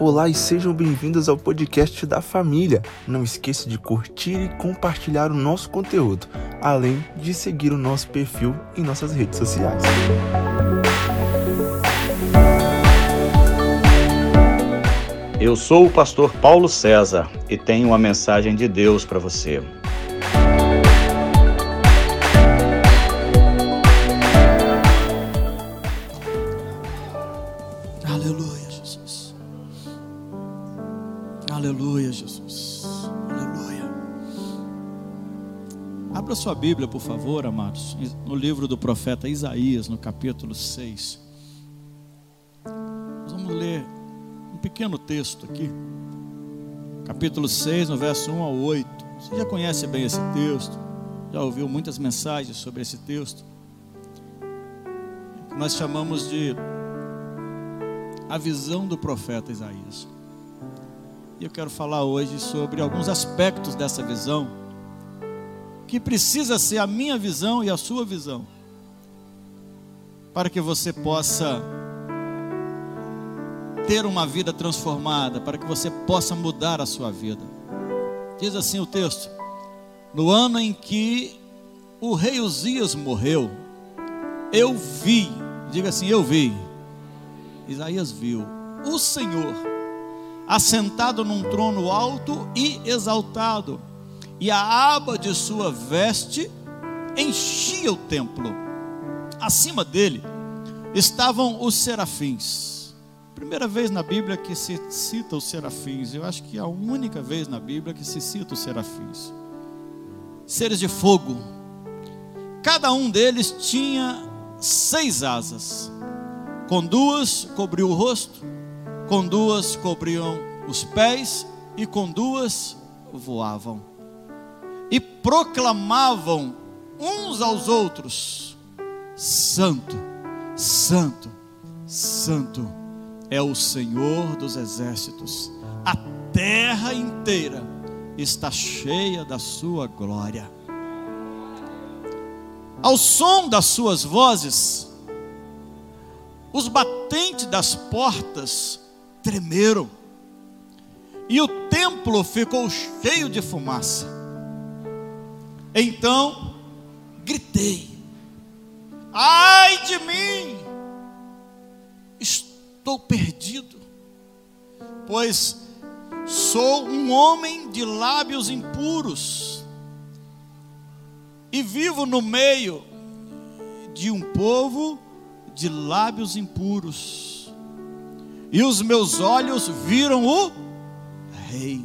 Olá e sejam bem-vindos ao podcast da família. Não esqueça de curtir e compartilhar o nosso conteúdo, além de seguir o nosso perfil em nossas redes sociais. Eu sou o pastor Paulo César e tenho uma mensagem de Deus para você. Sua Bíblia, por favor, amados, no livro do profeta Isaías, no capítulo 6. Nós vamos ler um pequeno texto aqui. Capítulo 6, no verso 1 ao 8. Você já conhece bem esse texto, já ouviu muitas mensagens sobre esse texto. Que nós chamamos de a visão do profeta Isaías. E eu quero falar hoje sobre alguns aspectos dessa visão que precisa ser a minha visão e a sua visão, para que você possa ter uma vida transformada, para que você possa mudar a sua vida. Diz assim o texto: No ano em que o rei Uzias morreu, eu vi, diga assim, eu vi. Isaías viu o Senhor assentado num trono alto e exaltado e a aba de sua veste enchia o templo. Acima dele estavam os serafins. Primeira vez na Bíblia que se cita os serafins, eu acho que é a única vez na Bíblia que se cita os serafins. Seres de fogo. Cada um deles tinha seis asas. Com duas cobriu o rosto, com duas cobriam os pés e com duas voavam e proclamavam uns aos outros: Santo, Santo, Santo é o Senhor dos exércitos, a terra inteira está cheia da sua glória. Ao som das suas vozes, os batentes das portas tremeram, e o templo ficou cheio de fumaça. Então gritei: Ai de mim! Estou perdido, pois sou um homem de lábios impuros e vivo no meio de um povo de lábios impuros. E os meus olhos viram o rei.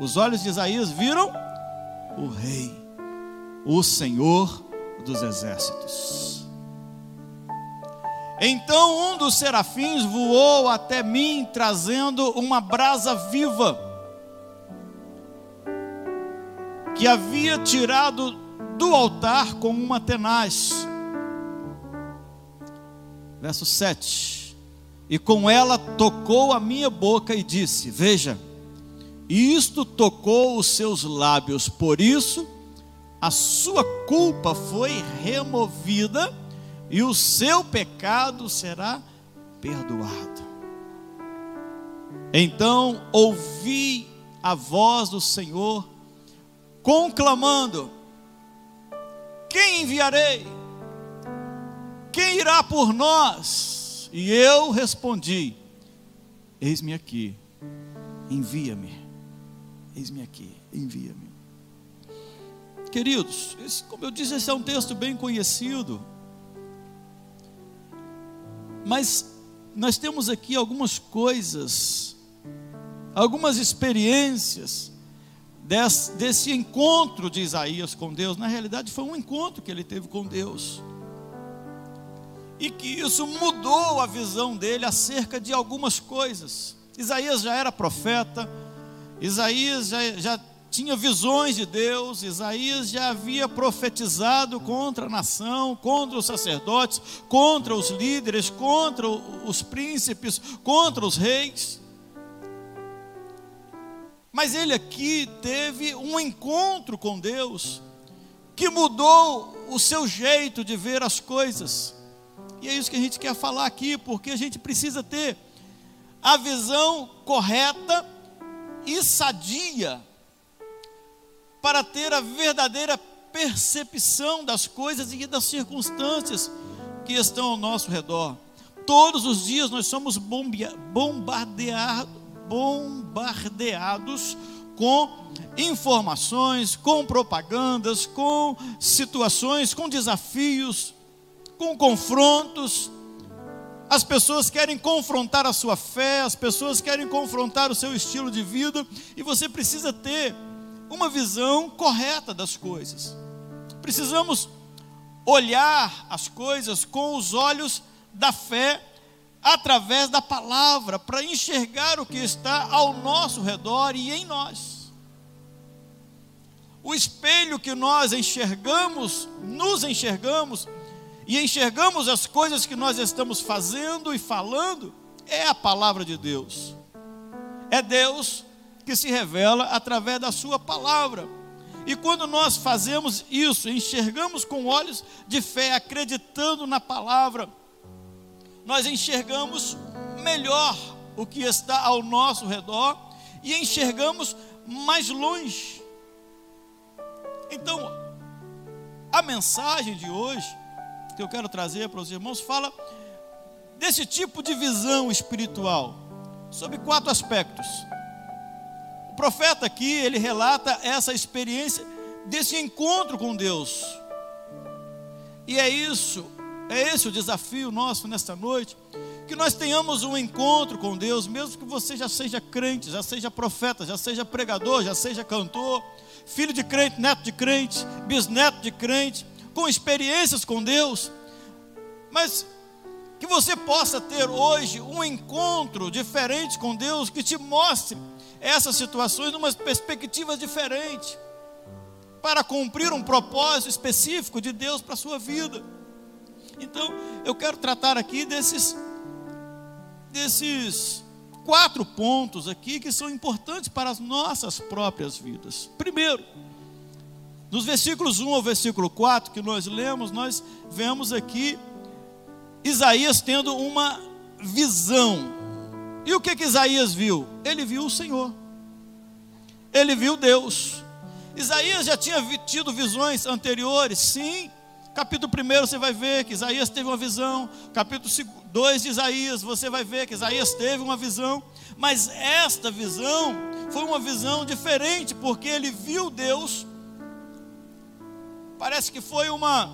Os olhos de Isaías viram o rei o Senhor dos exércitos. Então um dos serafins voou até mim, trazendo uma brasa viva, que havia tirado do altar com uma tenaz. Verso 7. E com ela tocou a minha boca e disse: Veja, isto tocou os seus lábios, por isso a sua culpa foi removida e o seu pecado será perdoado. Então ouvi a voz do Senhor conclamando: Quem enviarei? Quem irá por nós? E eu respondi: Eis-me aqui, envia-me. Eis-me aqui, envia-me. Queridos, esse, como eu disse, esse é um texto bem conhecido. Mas nós temos aqui algumas coisas, algumas experiências desse, desse encontro de Isaías com Deus. Na realidade, foi um encontro que ele teve com Deus. E que isso mudou a visão dele acerca de algumas coisas. Isaías já era profeta, Isaías já, já tinha visões de Deus, Isaías já havia profetizado contra a nação, contra os sacerdotes, contra os líderes, contra os príncipes, contra os reis. Mas ele aqui teve um encontro com Deus que mudou o seu jeito de ver as coisas. E é isso que a gente quer falar aqui, porque a gente precisa ter a visão correta e sadia para ter a verdadeira percepção das coisas e das circunstâncias que estão ao nosso redor. Todos os dias nós somos bombardeados, com informações, com propagandas, com situações, com desafios, com confrontos. As pessoas querem confrontar a sua fé, as pessoas querem confrontar o seu estilo de vida, e você precisa ter uma visão correta das coisas. Precisamos olhar as coisas com os olhos da fé, através da palavra, para enxergar o que está ao nosso redor e em nós. O espelho que nós enxergamos, nos enxergamos, e enxergamos as coisas que nós estamos fazendo e falando, é a palavra de Deus. É Deus que se revela através da Sua palavra. E quando nós fazemos isso, enxergamos com olhos de fé, acreditando na palavra, nós enxergamos melhor o que está ao nosso redor e enxergamos mais longe. Então, a mensagem de hoje que eu quero trazer para os irmãos fala desse tipo de visão espiritual, sobre quatro aspectos. Profeta aqui, ele relata essa experiência desse encontro com Deus. E é isso, é esse o desafio nosso nesta noite, que nós tenhamos um encontro com Deus, mesmo que você já seja crente, já seja profeta, já seja pregador, já seja cantor, filho de crente, neto de crente, bisneto de crente, com experiências com Deus, mas que você possa ter hoje um encontro diferente com Deus que te mostre essas situações numa perspectiva diferente, para cumprir um propósito específico de Deus para a sua vida. Então, eu quero tratar aqui desses desses quatro pontos aqui que são importantes para as nossas próprias vidas. Primeiro, nos versículos 1 ao versículo 4 que nós lemos, nós vemos aqui Isaías tendo uma visão. E o que, que Isaías viu? Ele viu o Senhor. Ele viu Deus. Isaías já tinha tido visões anteriores, sim. Capítulo 1 você vai ver que Isaías teve uma visão. Capítulo 2 de Isaías você vai ver que Isaías teve uma visão. Mas esta visão foi uma visão diferente, porque ele viu Deus Parece que foi uma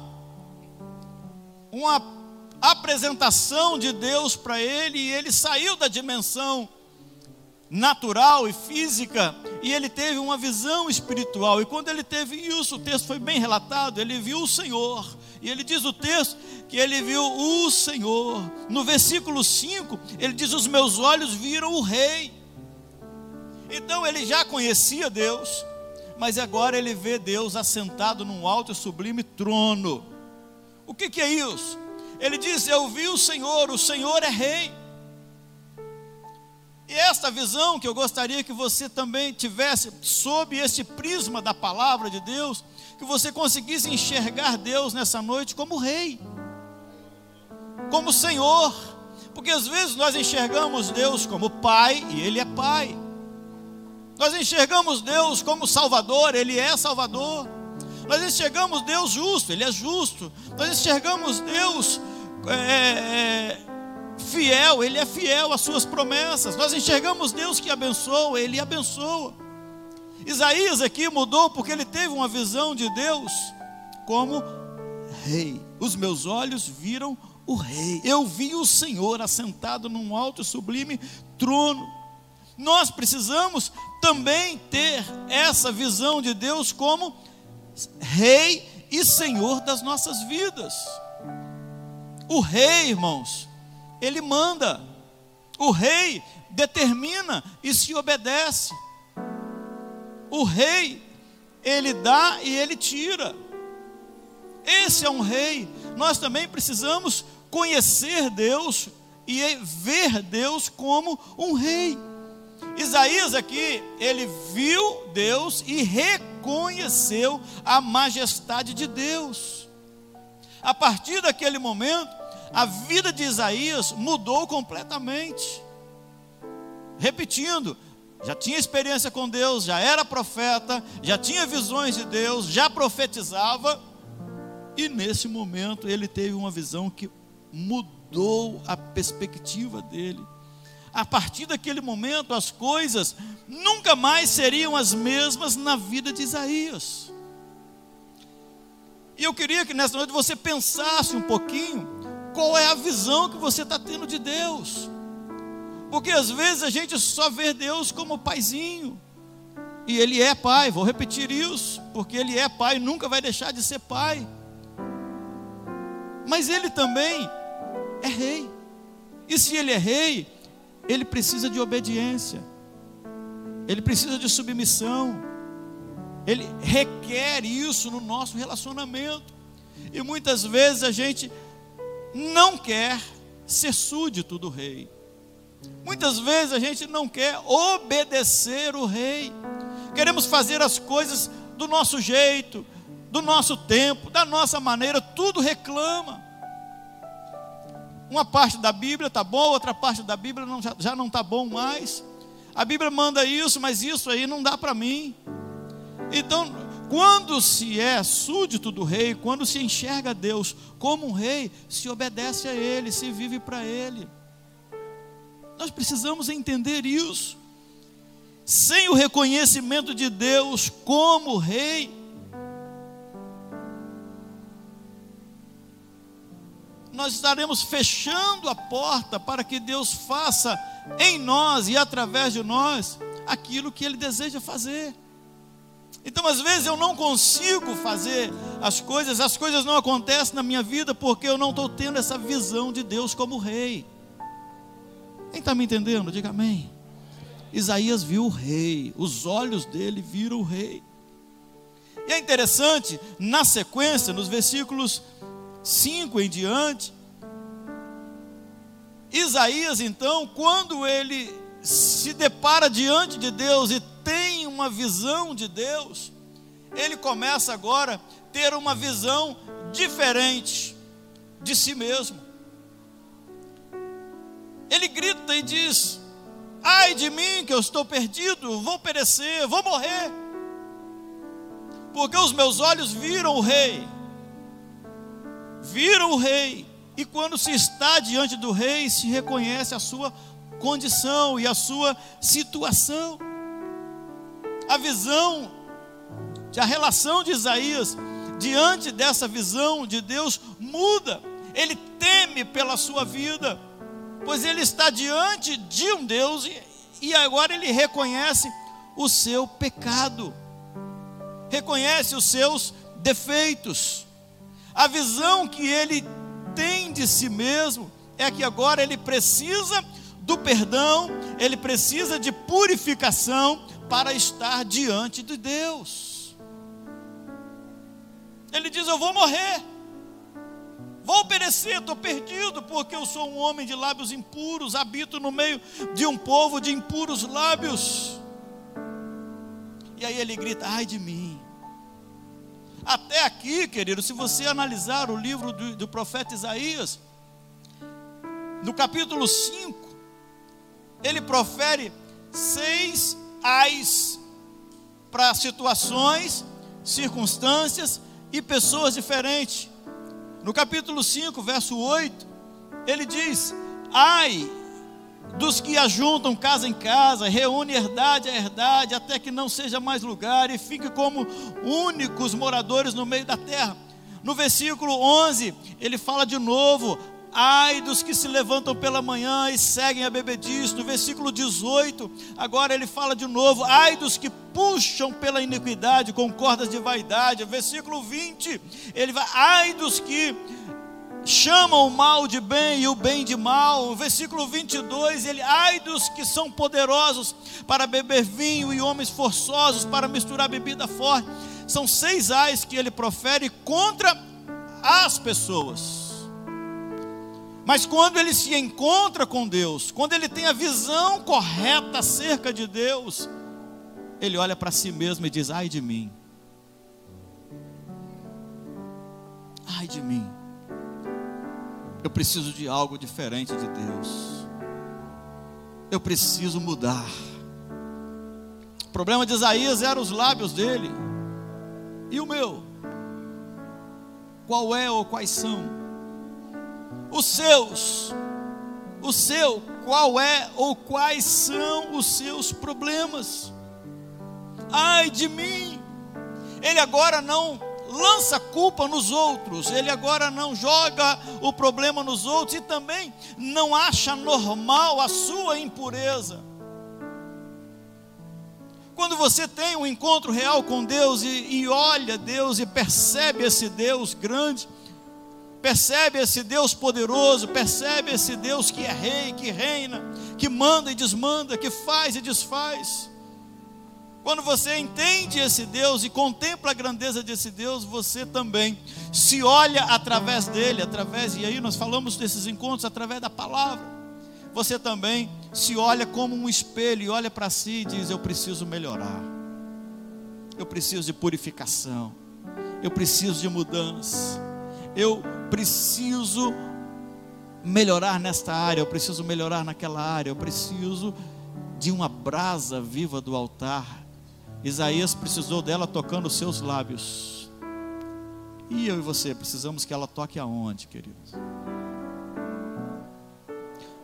uma apresentação de Deus para ele e ele saiu da dimensão natural e física e ele teve uma visão espiritual. E quando ele teve isso, o texto foi bem relatado, ele viu o Senhor. E ele diz o texto que ele viu o Senhor. No versículo 5, ele diz: Os meus olhos viram o Rei. Então ele já conhecia Deus, mas agora ele vê Deus assentado num alto e sublime trono. O que, que é isso? Ele diz: Eu vi o Senhor, o Senhor é Rei. E esta visão que eu gostaria que você também tivesse sob esse prisma da palavra de Deus, que você conseguisse enxergar Deus nessa noite como Rei, como Senhor, porque às vezes nós enxergamos Deus como Pai e Ele é Pai. Nós enxergamos Deus como Salvador, Ele é Salvador. Nós enxergamos Deus justo, Ele é justo. Nós enxergamos Deus é, é, fiel, Ele é fiel às Suas promessas. Nós enxergamos Deus que abençoa, Ele abençoa. Isaías aqui mudou porque ele teve uma visão de Deus como Rei. Os meus olhos viram o Rei. Eu vi o Senhor assentado num alto e sublime trono. Nós precisamos também ter essa visão de Deus como Rei e Senhor das nossas vidas. O Rei, irmãos, ele manda, o Rei determina e se obedece. O Rei, ele dá e ele tira. Esse é um Rei. Nós também precisamos conhecer Deus e ver Deus como um Rei. Isaías aqui, ele viu Deus e reconheceu a majestade de Deus. A partir daquele momento, a vida de Isaías mudou completamente. repetindo, já tinha experiência com Deus, já era profeta, já tinha visões de Deus, já profetizava, e nesse momento ele teve uma visão que mudou a perspectiva dele. A partir daquele momento, as coisas nunca mais seriam as mesmas na vida de Isaías. E eu queria que nessa noite você pensasse um pouquinho qual é a visão que você está tendo de Deus. Porque às vezes a gente só vê Deus como paizinho. E Ele é pai, vou repetir isso, porque Ele é pai, nunca vai deixar de ser pai. Mas Ele também é rei. E se Ele é rei, Ele precisa de obediência, Ele precisa de submissão, Ele requer isso no nosso relacionamento. E muitas vezes a gente não quer ser súdito do rei. Muitas vezes a gente não quer obedecer o rei. Queremos fazer as coisas do nosso jeito, do nosso tempo, da nossa maneira, tudo reclama. Uma parte da Bíblia está bom, outra parte da Bíblia não, já, já não está bom mais. A Bíblia manda isso, mas isso aí não dá para mim. Então, quando se é súdito do rei, quando se enxerga Deus como um rei, se obedece a Ele, se vive para Ele. Nós precisamos entender isso. Sem o reconhecimento de Deus como Rei, nós estaremos fechando a porta para que Deus faça em nós e através de nós aquilo que Ele deseja fazer. Então, às vezes, eu não consigo fazer as coisas, as coisas não acontecem na minha vida porque eu não estou tendo essa visão de Deus como Rei. Quem está me entendendo? Diga amém. Isaías viu o rei, os olhos dele viram o rei. E é interessante, na sequência, nos versículos 5 em diante, Isaías, então, quando ele se depara diante de Deus e tem uma visão de Deus, ele começa agora a ter uma visão diferente de si mesmo ele grita e diz: Ai de mim, que eu estou perdido, vou perecer, vou morrer, porque os meus olhos viram o Rei, viram o Rei, e quando se está diante do Rei, se reconhece a sua condição e a sua situação. A visão, a relação de Isaías diante dessa visão de Deus muda, ele teme pela sua vida pois ele está diante de um Deus e, e agora ele reconhece o seu pecado, reconhece os seus defeitos. A visão que ele tem de si mesmo é que agora ele precisa do perdão, ele precisa de purificação para estar diante de Deus. Ele diz: Eu vou morrer. Vou perecer, estou perdido, porque eu sou um homem de lábios impuros, habito no meio de um povo de impuros lábios. E aí ele grita: ai de mim. Até aqui, querido, se você analisar o livro do, do profeta Isaías, no capítulo 5, ele profere seis ais para situações, circunstâncias e pessoas diferentes. No capítulo 5, verso 8, ele diz: Ai dos que ajuntam casa em casa, reúne herdade a herdade, até que não seja mais lugar e fique como únicos moradores no meio da terra. No versículo 11, ele fala de novo: Ai dos que se levantam pela manhã e seguem a bebediz. No versículo 18, agora ele fala de novo: Ai dos que puxam pela iniquidade com cordas de vaidade. Versículo 20, ele vai: Ai dos que chamam o mal de bem e o bem de mal. Versículo 22, ele: Ai dos que são poderosos para beber vinho e homens forçosos para misturar bebida forte. São seis ais que ele profere contra as pessoas. Mas quando ele se encontra com Deus, quando ele tem a visão correta acerca de Deus, ele olha para si mesmo e diz: Ai de mim, ai de mim, eu preciso de algo diferente de Deus. eu preciso mudar. O problema de Isaías eram os lábios dele. E o meu? Qual é ou quais são? Os seus. O seu, qual é ou quais são os seus problemas? Ai de mim! Ele agora não lança culpa nos outros, ele agora não joga o problema nos outros e também não acha normal a sua impureza. Quando você tem um encontro real com Deus e, e olha Deus e percebe esse Deus grande, percebe esse Deus poderoso, percebe esse Deus que é rei, que reina, que manda e desmanda, que faz e desfaz. Quando você entende esse Deus e contempla a grandeza desse Deus, você também se olha através dele, através, e aí nós falamos desses encontros através da palavra. Você também se olha como um espelho e olha para si e diz: Eu preciso melhorar, eu preciso de purificação, eu preciso de mudança, eu preciso melhorar nesta área, eu preciso melhorar naquela área, eu preciso de uma brasa viva do altar Isaías precisou dela tocando os seus lábios. E eu e você precisamos que ela toque aonde, queridos?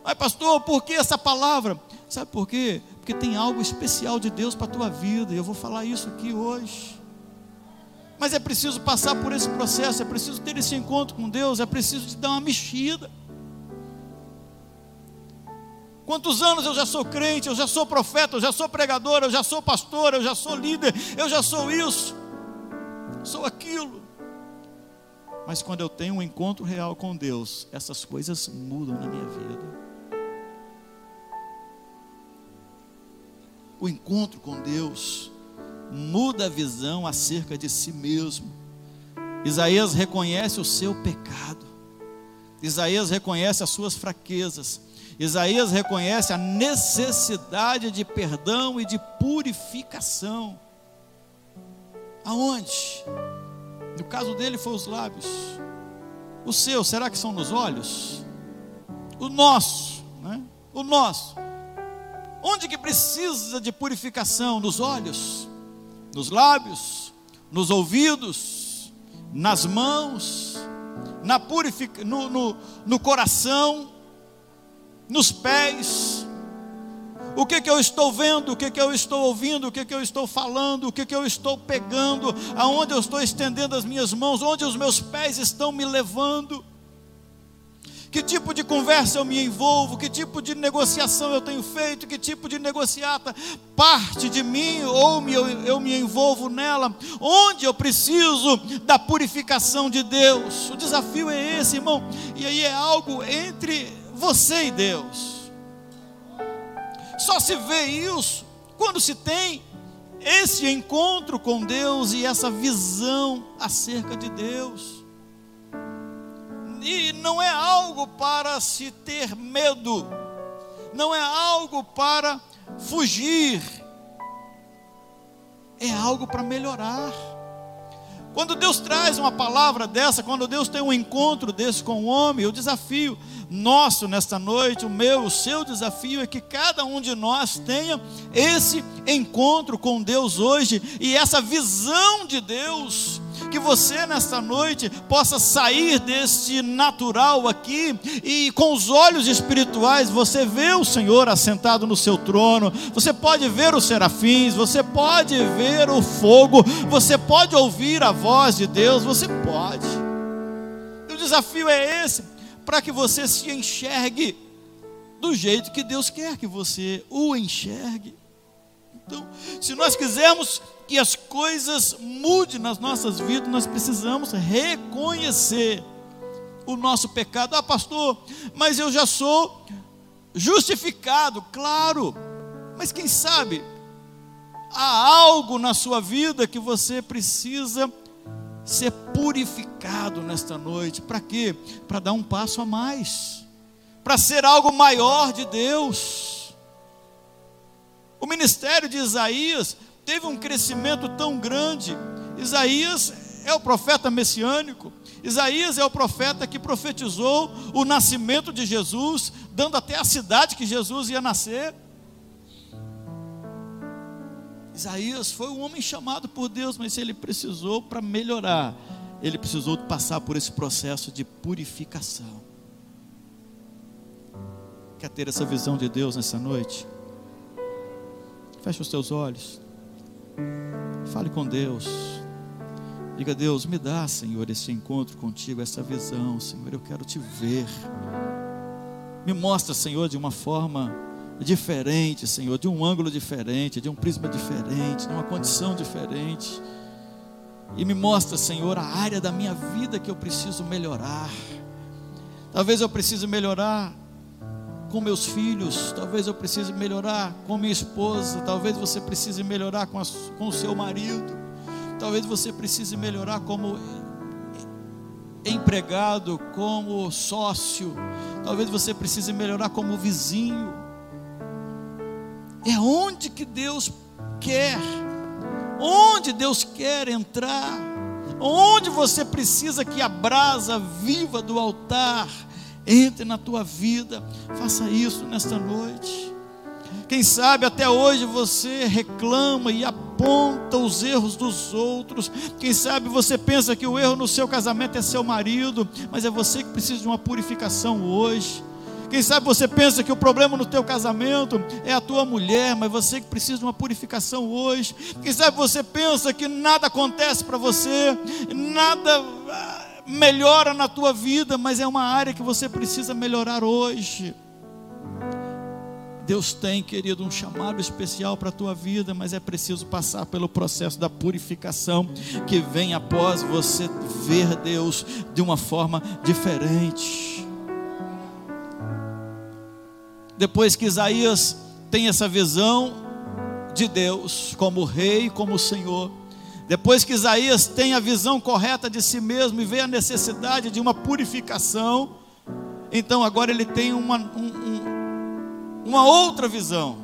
Mas pastor, por que essa palavra? Sabe por quê? Porque tem algo especial de Deus para a tua vida, e eu vou falar isso aqui hoje. Mas é preciso passar por esse processo, é preciso ter esse encontro com Deus, é preciso te dar uma mexida. Quantos anos eu já sou crente, eu já sou profeta, eu já sou pregador, eu já sou pastor, eu já sou líder, eu já sou isso, sou aquilo. Mas quando eu tenho um encontro real com Deus, essas coisas mudam na minha vida. O encontro com Deus muda a visão acerca de si mesmo. Isaías reconhece o seu pecado. Isaías reconhece as suas fraquezas. Isaías reconhece a necessidade de perdão e de purificação. Aonde? No caso dele foi os lábios. O seu, será que são nos olhos? O nosso, né? O nosso. Onde que precisa de purificação? Nos olhos, nos lábios, nos ouvidos, nas mãos, na purific... no, no, no coração, nos pés. O que, que eu estou vendo, o que, que eu estou ouvindo, o que, que eu estou falando, o que, que eu estou pegando, aonde eu estou estendendo as minhas mãos, onde os meus pés estão me levando. Que tipo de conversa eu me envolvo, que tipo de negociação eu tenho feito, que tipo de negociata parte de mim ou me, eu, eu me envolvo nela, onde eu preciso da purificação de Deus. O desafio é esse, irmão, e aí é algo entre você e Deus. Só se vê isso quando se tem esse encontro com Deus e essa visão acerca de Deus. E não é algo para se ter medo, não é algo para fugir, é algo para melhorar. Quando Deus traz uma palavra dessa, quando Deus tem um encontro desse com o homem, o desafio nosso nesta noite, o meu, o seu desafio é que cada um de nós tenha esse encontro com Deus hoje e essa visão de Deus que você nesta noite possa sair desse natural aqui e com os olhos espirituais você vê o Senhor assentado no seu trono, você pode ver os serafins, você pode ver o fogo, você pode ouvir a voz de Deus, você pode. E o desafio é esse, para que você se enxergue do jeito que Deus quer que você o enxergue. Então, se nós quisermos que as coisas mudem nas nossas vidas, nós precisamos reconhecer o nosso pecado. Ah, pastor, mas eu já sou justificado, claro. Mas quem sabe há algo na sua vida que você precisa ser purificado nesta noite. Para quê? Para dar um passo a mais, para ser algo maior de Deus. O ministério de Isaías teve um crescimento tão grande. Isaías é o profeta messiânico. Isaías é o profeta que profetizou o nascimento de Jesus, dando até a cidade que Jesus ia nascer. Isaías foi um homem chamado por Deus, mas ele precisou para melhorar, ele precisou passar por esse processo de purificação. Quer ter essa visão de Deus nessa noite? Feche os teus olhos. Fale com Deus. Diga, Deus, me dá, Senhor, esse encontro contigo, essa visão, Senhor, eu quero te ver. Me mostra, Senhor, de uma forma diferente, Senhor, de um ângulo diferente, de um prisma diferente, de uma condição diferente. E me mostra, Senhor, a área da minha vida que eu preciso melhorar. Talvez eu precise melhorar com meus filhos, talvez eu precise melhorar com minha esposa, talvez você precise melhorar com, a, com o seu marido, talvez você precise melhorar como empregado, como sócio, talvez você precise melhorar como vizinho. É onde que Deus quer, onde Deus quer entrar, onde você precisa que a brasa viva do altar entre na tua vida, faça isso nesta noite. Quem sabe até hoje você reclama e aponta os erros dos outros. Quem sabe você pensa que o erro no seu casamento é seu marido, mas é você que precisa de uma purificação hoje. Quem sabe você pensa que o problema no teu casamento é a tua mulher, mas você que precisa de uma purificação hoje. Quem sabe você pensa que nada acontece para você, nada melhora na tua vida, mas é uma área que você precisa melhorar hoje. Deus tem, querido, um chamado especial para a tua vida, mas é preciso passar pelo processo da purificação que vem após você ver Deus de uma forma diferente. Depois que Isaías tem essa visão de Deus como rei, como Senhor, depois que Isaías tem a visão correta de si mesmo e vê a necessidade de uma purificação, então agora ele tem uma, um, um, uma outra visão.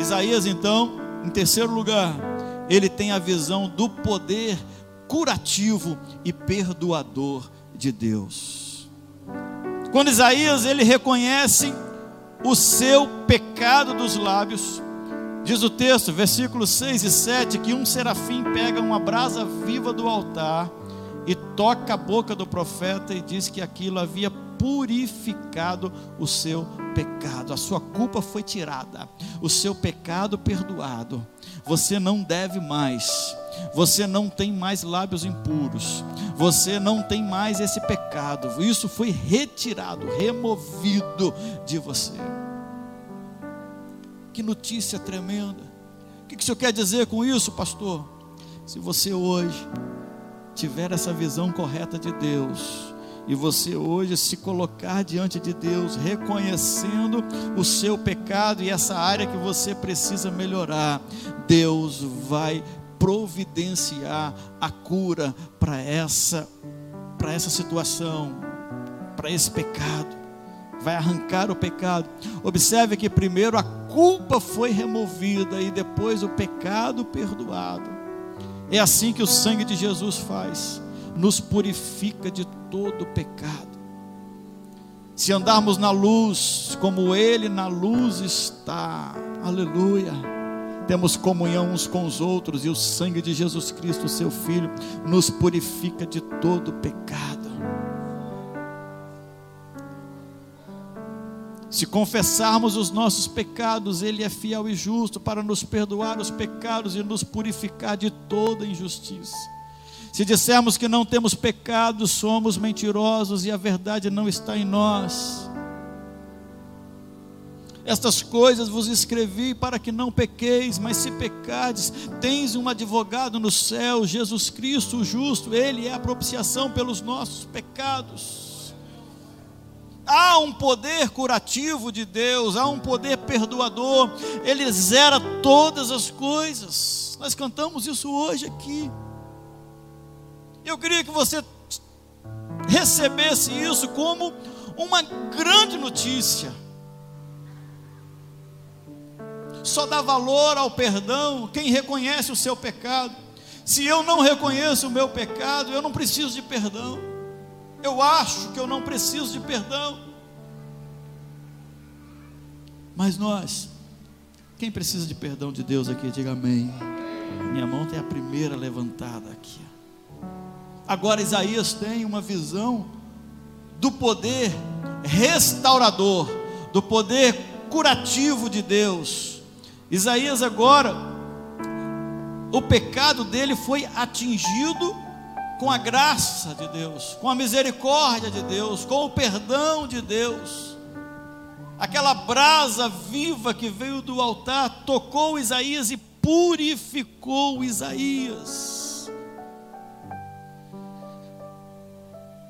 Isaías, então, em terceiro lugar, ele tem a visão do poder curativo e perdoador de Deus. Quando Isaías ele reconhece o seu pecado dos lábios, Diz o texto, versículos 6 e 7, que um serafim pega uma brasa viva do altar e toca a boca do profeta e diz que aquilo havia purificado o seu pecado, a sua culpa foi tirada, o seu pecado perdoado. Você não deve mais, você não tem mais lábios impuros, você não tem mais esse pecado, isso foi retirado, removido de você. Que notícia tremenda. O que, o senhor quer dizer com isso, pastor? Se você hoje tiver essa visão correta de Deus, e você hoje se colocar diante de Deus, reconhecendo o seu pecado e essa área que você precisa melhorar, Deus vai providenciar a cura para essa para essa situação, para esse pecado vai arrancar o pecado. Observe que primeiro a culpa foi removida e depois o pecado perdoado. É assim que o sangue de Jesus faz, nos purifica de todo pecado. Se andarmos na luz, como Ele na luz está, aleluia, temos comunhão uns com os outros, e o sangue de Jesus Cristo, seu Filho, nos purifica de todo pecado. Se confessarmos os nossos pecados, Ele é fiel e justo para nos perdoar os pecados e nos purificar de toda injustiça. Se dissermos que não temos pecado, somos mentirosos e a verdade não está em nós. Estas coisas vos escrevi para que não pequeis, mas se pecardes, tens um advogado no céu, Jesus Cristo, o justo, Ele é a propiciação pelos nossos pecados há um poder curativo de Deus, há um poder perdoador, Ele zera todas as coisas. Nós cantamos isso hoje aqui. Eu queria que você recebesse isso como uma grande notícia. Só dá valor ao perdão quem reconhece o seu pecado. Se eu não reconheço o meu pecado, eu não preciso de perdão. Eu acho que eu não preciso de perdão. Mas nós, quem precisa de perdão de Deus aqui, diga amém. Minha mão tem a primeira levantada aqui. Agora Isaías tem uma visão do poder restaurador, do poder curativo de Deus. Isaías agora, o pecado dele foi atingido com a graça de Deus, com a misericórdia de Deus, com o perdão de Deus. Aquela brasa viva que veio do altar tocou Isaías e purificou Isaías.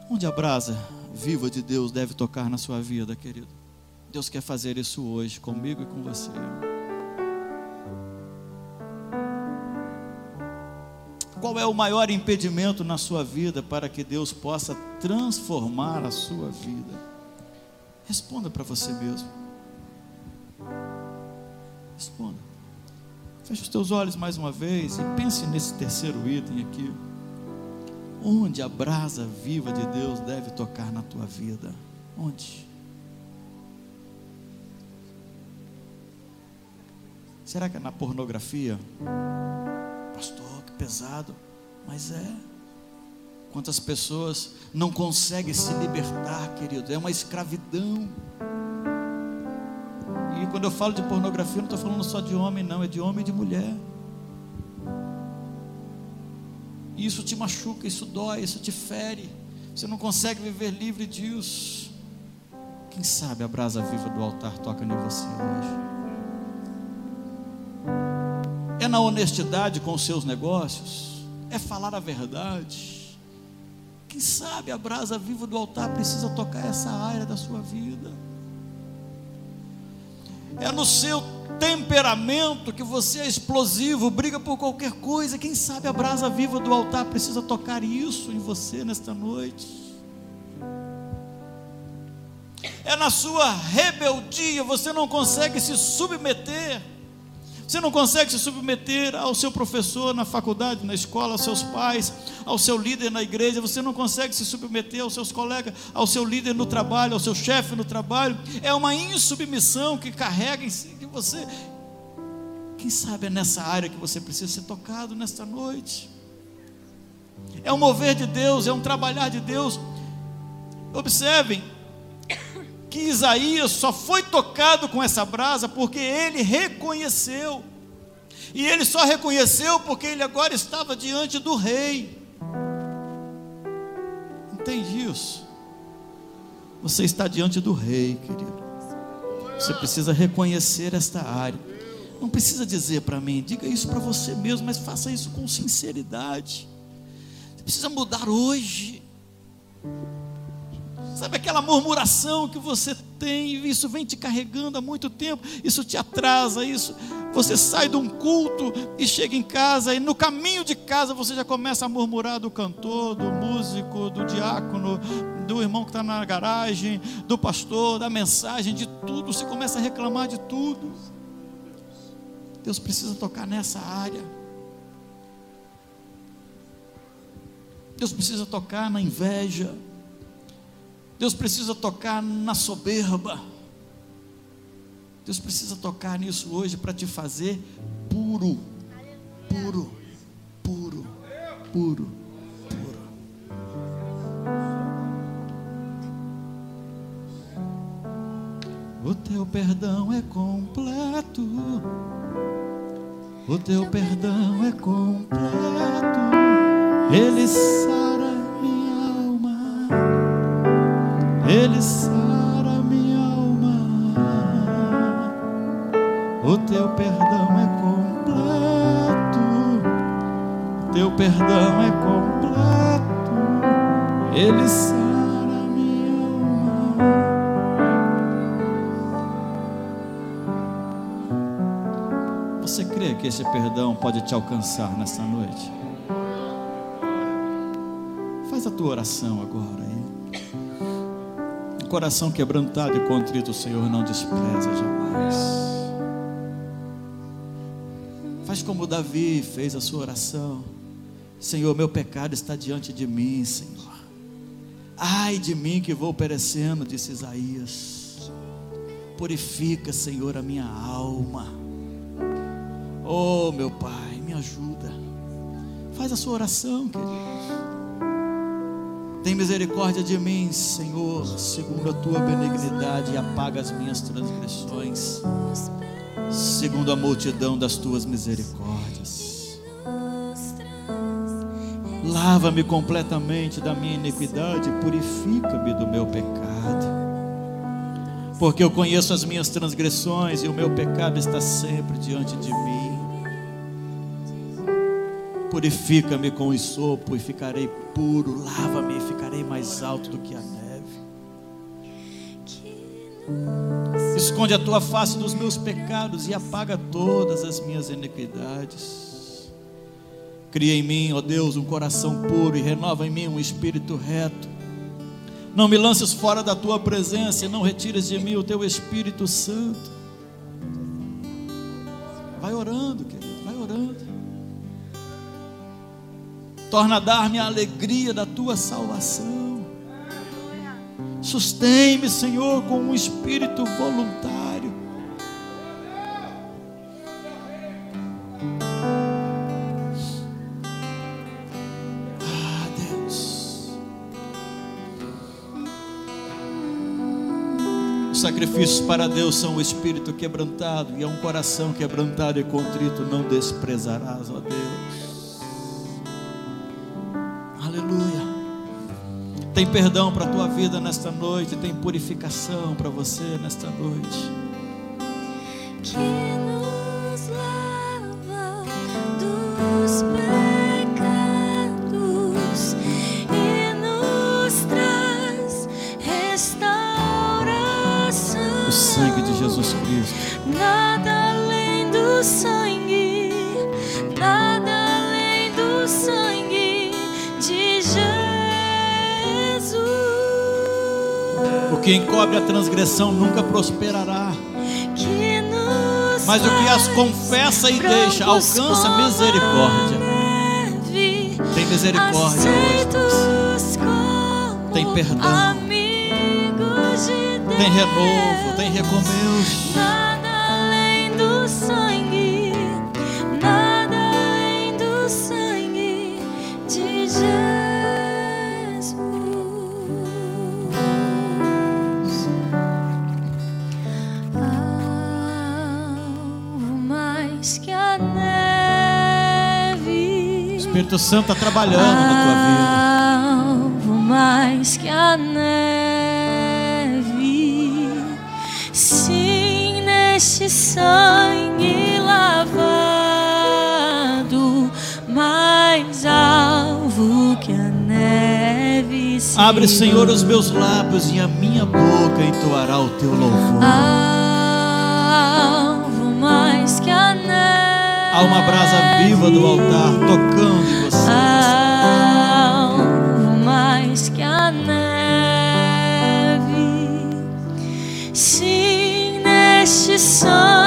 Onde a brasa viva de Deus deve tocar na sua vida, querido? Deus quer fazer isso hoje comigo e com você. Qual é o maior impedimento na sua vida para que Deus possa transformar a sua vida? Responda para você mesmo. Responda. Feche os teus olhos mais uma vez e pense nesse terceiro item aqui. Onde a brasa viva de Deus deve tocar na tua vida? Onde? Será que é na pornografia? Pastor, pesado. Mas é. Quantas pessoas não conseguem se libertar, querido? É uma escravidão. E quando eu falo de pornografia, não estou falando só de homem, não, é de homem e de mulher. Isso te machuca, isso dói, isso te fere. Você não consegue viver livre disso. Quem sabe a brasa viva do altar toca em você hoje. Na honestidade com os seus negócios, é falar a verdade. Quem sabe a brasa viva do altar precisa tocar essa área da sua vida. É no seu temperamento que você é explosivo, briga por qualquer coisa. Quem sabe a brasa viva do altar precisa tocar isso em você nesta noite. É na sua rebeldia, você não consegue se submeter você não consegue se submeter ao seu professor na faculdade, na escola, aos seus pais, ao seu líder na igreja. Você não consegue se submeter aos seus colegas, ao seu líder no trabalho, ao seu chefe no trabalho. É uma insubmissão que carrega em si que você. Quem sabe é nessa área que você precisa ser tocado nesta noite. É um mover de Deus, é um trabalhar de Deus. Observem, que Isaías só foi tocado com essa brasa porque ele reconheceu. E ele só reconheceu porque ele agora estava diante do rei. Entende isso? Você está diante do rei, querido. Você precisa reconhecer esta área. Não precisa dizer para mim, diga isso para você mesmo, mas faça isso com sinceridade. Você precisa mudar hoje. Sabe aquela murmuração que você tem, isso vem te carregando há muito tempo, isso te atrasa, isso. Você sai de um culto e chega em casa, e no caminho de casa você já começa a murmurar do cantor, do músico, do diácono, do irmão que está na garagem, do pastor, da mensagem, de tudo. Você começa a reclamar de tudo. Deus precisa tocar nessa área. Deus precisa tocar na inveja. Deus precisa tocar na soberba. Deus precisa tocar nisso hoje para te fazer puro, puro, puro, puro, puro. O teu perdão é completo. O teu perdão é completo. Ele sabe Ele sara minha alma. O teu perdão é completo. O teu perdão é completo. Ele sara minha alma. Você crê que esse perdão pode te alcançar nessa noite? Faz a tua oração agora aí coração quebrantado e contrito, o Senhor não despreza jamais. Faz como Davi fez a sua oração. Senhor, meu pecado está diante de mim, Senhor. Ai de mim que vou perecendo, disse Isaías. Purifica, Senhor, a minha alma. Oh, meu Pai, me ajuda. Faz a sua oração, queridos. Tem misericórdia de mim, Senhor, segundo a tua benignidade, e apaga as minhas transgressões, segundo a multidão das tuas misericórdias. Lava-me completamente da minha iniquidade, purifica-me do meu pecado. Porque eu conheço as minhas transgressões e o meu pecado está sempre diante de mim. Purifica-me com o sopo e ficarei puro. Lava-me e ficarei mais alto do que a neve. Esconde a tua face dos meus pecados e apaga todas as minhas iniquidades. Cria em mim, ó Deus, um coração puro e renova em mim um espírito reto. Não me lances fora da tua presença e não retires de mim o teu Espírito Santo. Vai orando, querido, vai orando. Torna a dar-me a alegria da tua salvação. Sustém-me, Senhor, com um espírito voluntário. Ah, Deus. Os sacrifícios para Deus são o espírito quebrantado, e é um coração quebrantado e contrito não desprezarás, ó Deus. Tem perdão para a tua vida nesta noite, tem purificação para você nesta noite. que nos lava dos pecados que encobre a transgressão nunca prosperará. Mas o que as confessa e deixa alcança misericórdia. Tem misericórdia hoje. Tem perdão. Tem renovo, tem recomeço. Santo está trabalhando na tua vida. Alvo mais que a neve, sim, neste sangue lavado, mais alvo que a neve. Abre, será. Senhor, os meus lábios e a minha boca entoará o teu louvor. Há uma brasa viva do altar tocando em você. Alvo mais que a neve, sim, neste sangue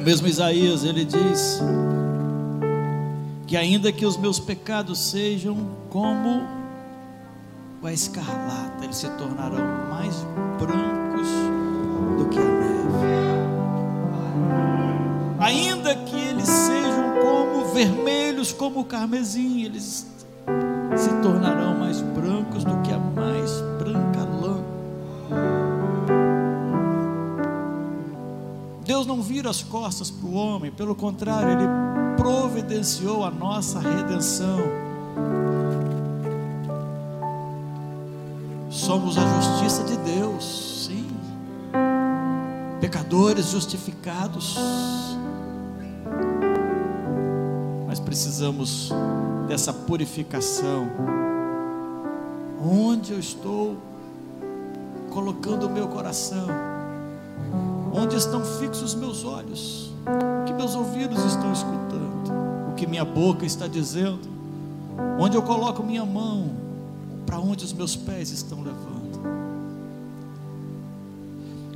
O mesmo Isaías, ele diz que ainda que os meus pecados sejam como a escarlata, eles se tornarão mais brancos do que a neve. Ainda que eles sejam como vermelhos, como o carmesim, eles se tornarão mais brancos Deus não vira as costas para o homem, pelo contrário, Ele providenciou a nossa redenção. Somos a justiça de Deus, sim. Pecadores justificados. Mas precisamos dessa purificação. Onde eu estou colocando o meu coração? Onde estão fixos os meus olhos? O que meus ouvidos estão escutando? O que minha boca está dizendo? Onde eu coloco minha mão, para onde os meus pés estão levando.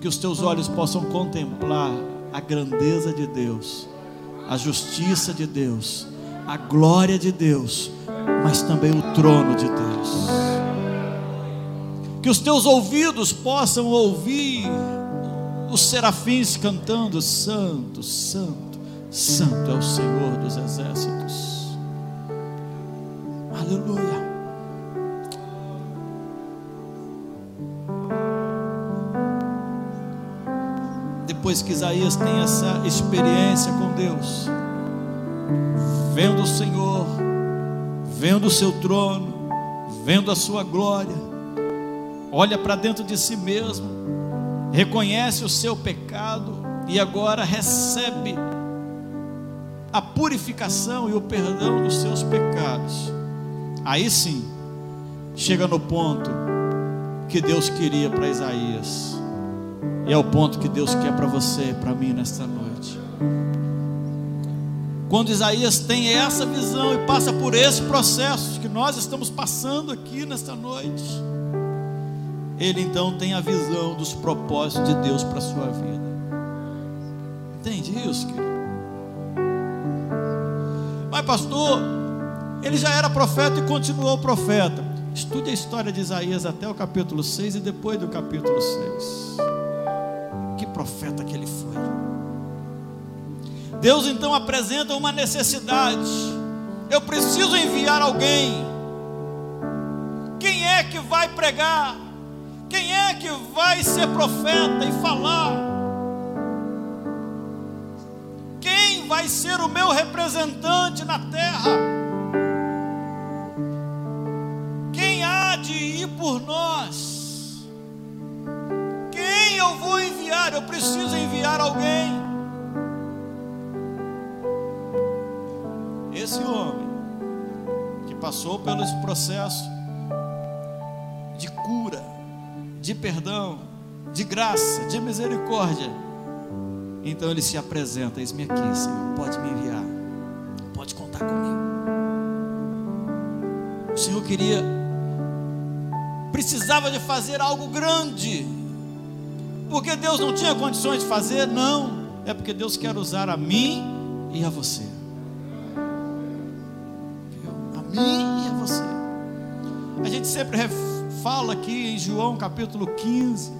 Que os teus olhos possam contemplar a grandeza de Deus, a justiça de Deus, a glória de Deus, mas também o trono de Deus. Que os teus ouvidos possam ouvir os serafins cantando: Santo, Santo, Santo é o Senhor dos exércitos. Aleluia. Depois que Isaías tem essa experiência com Deus, vendo o Senhor, vendo o seu trono, vendo a sua glória, olha para dentro de si mesmo, reconhece o seu pecado e agora recebe a purificação e o perdão dos seus pecados. Aí sim, chega no ponto que Deus queria para Isaías. E é o ponto que Deus quer para você e para mim nesta noite. Quando Isaías tem essa visão e passa por esse processo que nós estamos passando aqui nesta noite, ele então tem a visão dos propósitos de Deus para a sua vida. Entende isso, querido? Mas, pastor, ele já era profeta e continuou profeta. Estude a história de Isaías até o capítulo 6 e depois do capítulo 6. Que profeta que ele foi. Deus então apresenta uma necessidade. Eu preciso enviar alguém. Quem é que vai pregar? Quem é que vai ser profeta e falar? Quem vai ser o meu representante na terra? Quem há de ir por nós? Quem eu vou enviar? Eu preciso enviar alguém. esse homem que passou pelo processo de cura, de perdão, de graça, de misericórdia, então ele se apresenta: Eis-me aqui, Senhor, pode me enviar, pode contar comigo. O Senhor queria, precisava de fazer algo grande, porque Deus não tinha condições de fazer, não, é porque Deus quer usar a mim e a você mim e a você. A gente sempre fala aqui em João capítulo 15,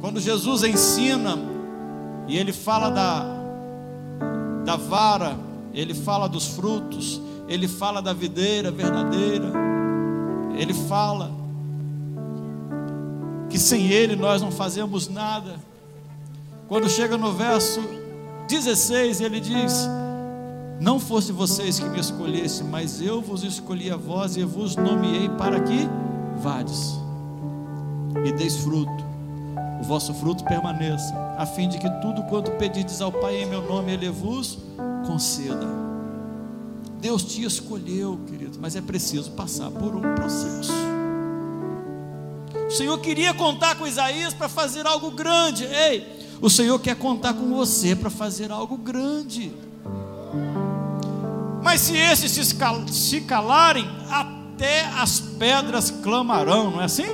quando Jesus ensina e ele fala da, da vara, ele fala dos frutos, ele fala da videira verdadeira, ele fala que sem ele nós não fazemos nada. Quando chega no verso 16, ele diz: não fosse vocês que me escolhessem, mas eu vos escolhi a vós e vos nomeei para que vades e deis fruto, o vosso fruto permaneça, a fim de que tudo quanto pedides ao Pai em meu nome, Ele vos conceda. Deus te escolheu, querido, mas é preciso passar por um processo. O Senhor queria contar com Isaías para fazer algo grande. Ei, o Senhor quer contar com você para fazer algo grande. Mas se esses se calarem, até as pedras clamarão, não é assim?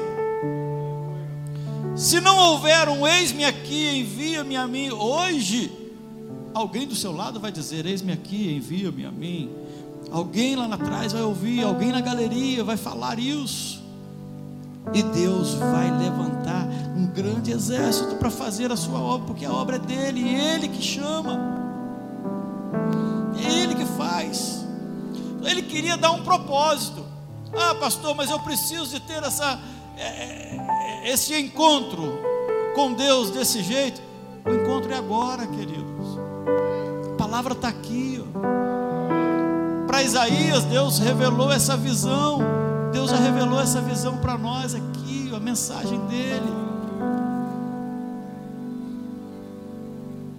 Se não houver um eis-me aqui, envia-me a mim, hoje, alguém do seu lado vai dizer: Eis-me aqui, envia-me a mim. Alguém lá atrás vai ouvir, alguém na galeria vai falar isso. E Deus vai levantar um grande exército para fazer a sua obra, porque a obra é dele, e ele que chama. É faz. Ele queria dar um propósito. Ah, pastor, mas eu preciso de ter essa, é, é, esse encontro com Deus desse jeito. O encontro é agora, queridos. A palavra está aqui. Para Isaías, Deus revelou essa visão. Deus já revelou essa visão para nós aqui, a mensagem dele.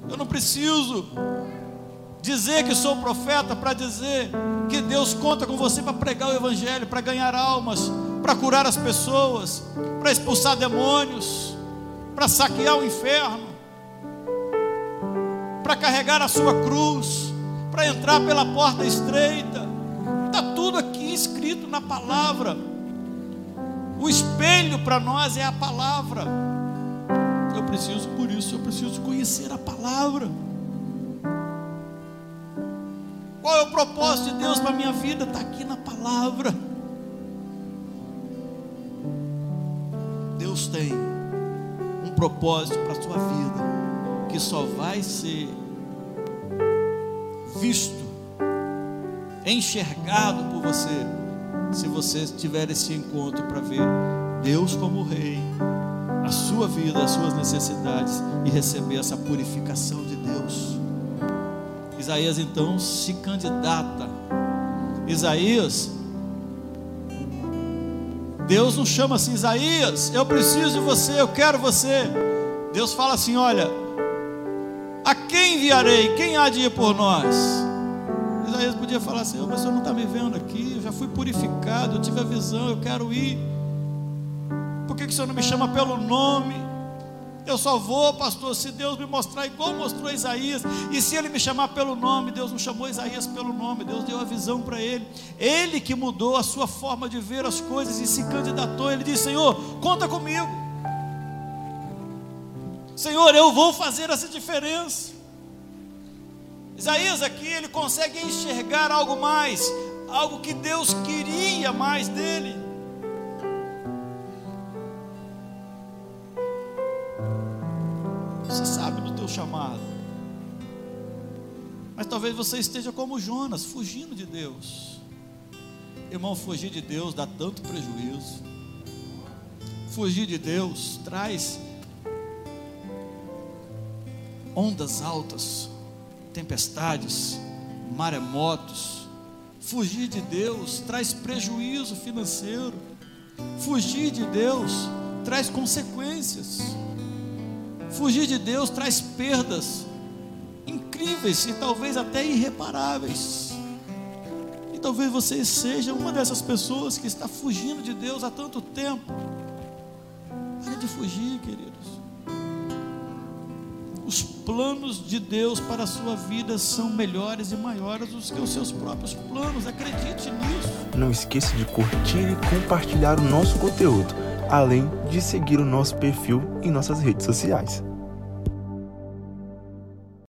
Eu não preciso dizer que sou profeta para dizer que Deus conta com você para pregar o Evangelho, para ganhar almas, para curar as pessoas, para expulsar demônios, para saquear o inferno, para carregar a sua cruz, para entrar pela porta estreita. Está tudo aqui escrito na palavra. O espelho para nós é a palavra. Eu preciso, por isso, eu preciso conhecer a palavra. Propósito de Deus para a minha vida? Está aqui na palavra. Deus tem um propósito para a sua vida que só vai ser visto, enxergado por você, se você tiver esse encontro para ver Deus como Rei, a sua vida, as suas necessidades e receber essa purificação de Deus. Isaías então se candidata. Isaías, Deus não chama assim, Isaías, eu preciso de você, eu quero você. Deus fala assim: olha, a quem enviarei? Quem há de ir por nós? Isaías podia falar assim: oh, mas senhor não está me vendo aqui, eu já fui purificado, eu tive a visão, eu quero ir. Por que, que o senhor não me chama pelo nome? Eu só vou, pastor, se Deus me mostrar igual mostrou Isaías. E se ele me chamar pelo nome, Deus não chamou Isaías pelo nome, Deus deu a visão para ele. Ele que mudou a sua forma de ver as coisas e se candidatou. Ele disse: Senhor, conta comigo. Senhor, eu vou fazer essa diferença. Isaías aqui, ele consegue enxergar algo mais, algo que Deus queria mais dele. Chamado. Mas talvez você esteja como Jonas, fugindo de Deus. Irmão, fugir de Deus dá tanto prejuízo. Fugir de Deus traz ondas altas, tempestades, maremotos. Fugir de Deus traz prejuízo financeiro. Fugir de Deus traz consequências. Fugir de Deus traz perdas incríveis e talvez até irreparáveis. E talvez você seja uma dessas pessoas que está fugindo de Deus há tanto tempo. Pare de fugir, queridos. Os planos de Deus para a sua vida são melhores e maiores do que os seus próprios planos. Acredite nisso. Não esqueça de curtir e compartilhar o nosso conteúdo, além de seguir o nosso perfil em nossas redes sociais.